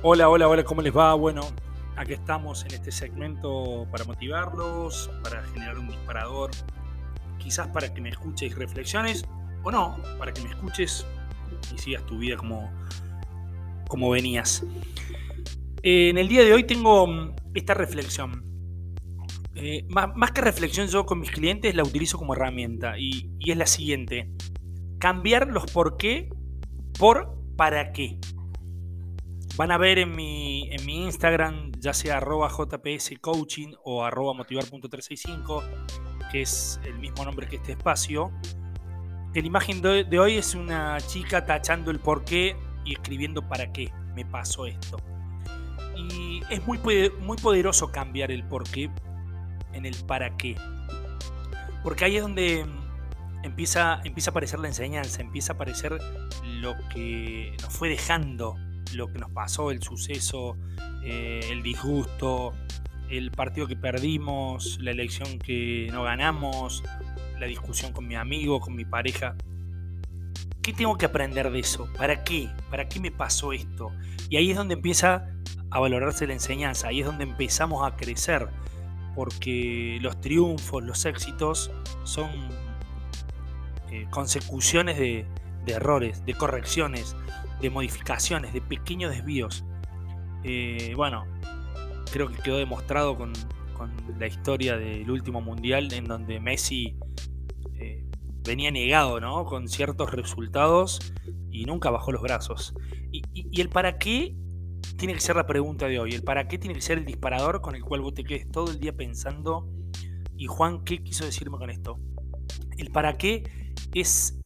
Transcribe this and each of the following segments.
Hola, hola, hola, ¿cómo les va? Bueno, aquí estamos en este segmento para motivarlos, para generar un disparador, quizás para que me escuches reflexiones, o no, para que me escuches y sigas tu vida como, como venías. en el día de hoy tengo mm, esta reflexión. Eh, más, que reflexión yo con mis clientes la utilizo como herramienta y, y es la siguiente. Cambiar los por qué por para qué. Van a ver en mi, en mi Instagram, ya sea arroba jpscoaching o arroba motivar.365, que es el mismo nombre que este espacio, la imagen de, hoy es una chica tachando el por qué y escribiendo para qué me pasó esto. Y es muy, muy poderoso cambiar el por qué en el para qué. Porque ahí es donde empieza, empieza a aparecer la enseñanza, empieza a aparecer lo que nos fue dejando lo que nos pasó, el suceso, eh, el disgusto, el partido que perdimos, la elección que no ganamos, la discusión con mi amigo, con mi pareja. ¿Qué tengo que aprender de eso? ¿Para qué? ¿Para qué me pasó esto? Y ahí es donde empieza a valorarse la enseñanza, ahí es donde empezamos a crecer, porque los triunfos, los éxitos son eh, consecuciones de, de errores, de correcciones, de modificaciones, de pequeños desvíos. Eh, bueno, creo que quedó demostrado con, la historia del último mundial en donde Messi eh, venía negado, ¿no? Con ciertos resultados y nunca bajó los brazos. Y, y, el para qué tiene que ser la pregunta de hoy. El para qué tiene que ser el disparador con el cual vos te quedes todo el día pensando. Y Juan, ¿qué quiso decirme con esto? El para qué es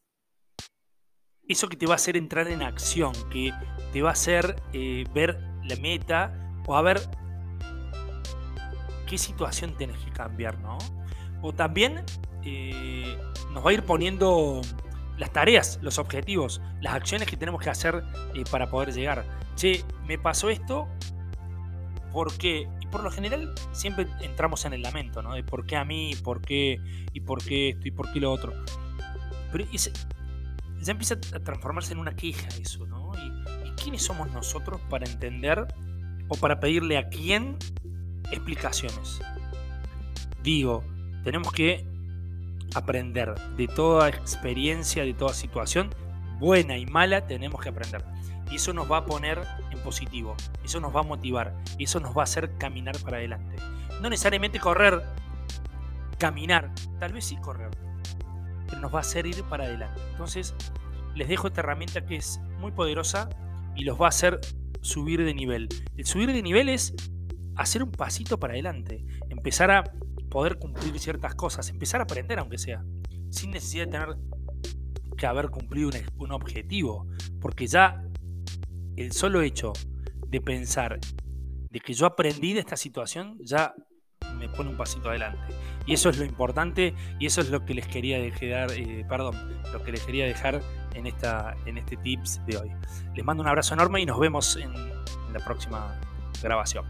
eso que te va a hacer entrar en acción, que te va a hacer eh, ver la meta o a ver qué situación tienes que cambiar, ¿no? O también eh, nos va a ir poniendo las tareas, los objetivos, las acciones que tenemos que hacer eh, para poder llegar. Che, me pasó esto, ¿por qué? Y por lo general siempre entramos en el lamento, ¿no? De por qué a mí, por qué, y por qué esto, y por qué lo otro. Pero ese, ya empieza a transformarse en una queja eso, ¿no? ¿Y, quiénes somos nosotros para entender o para pedirle a quién explicaciones? Digo, tenemos que aprender de toda experiencia, de toda situación, buena y mala, tenemos que aprender. Y eso nos va a poner en positivo, eso nos va a motivar, y eso nos va a hacer caminar para adelante. No necesariamente correr, caminar, tal vez sí correr, nos va a hacer ir para adelante. Entonces, les dejo esta herramienta que es muy poderosa y los va a hacer subir de nivel. El subir de nivel es hacer un pasito para adelante, empezar a poder cumplir ciertas cosas, empezar a aprender aunque sea, sin necesidad de tener que haber cumplido un, un objetivo, porque ya el solo hecho de pensar de que yo aprendí de esta situación ya me pone un pasito adelante. Y eso es lo importante y eso es lo que les quería dejar, eh, perdón, lo que les quería dejar en, esta, en este tips de hoy. Les mando un abrazo enorme y nos vemos en la próxima grabación.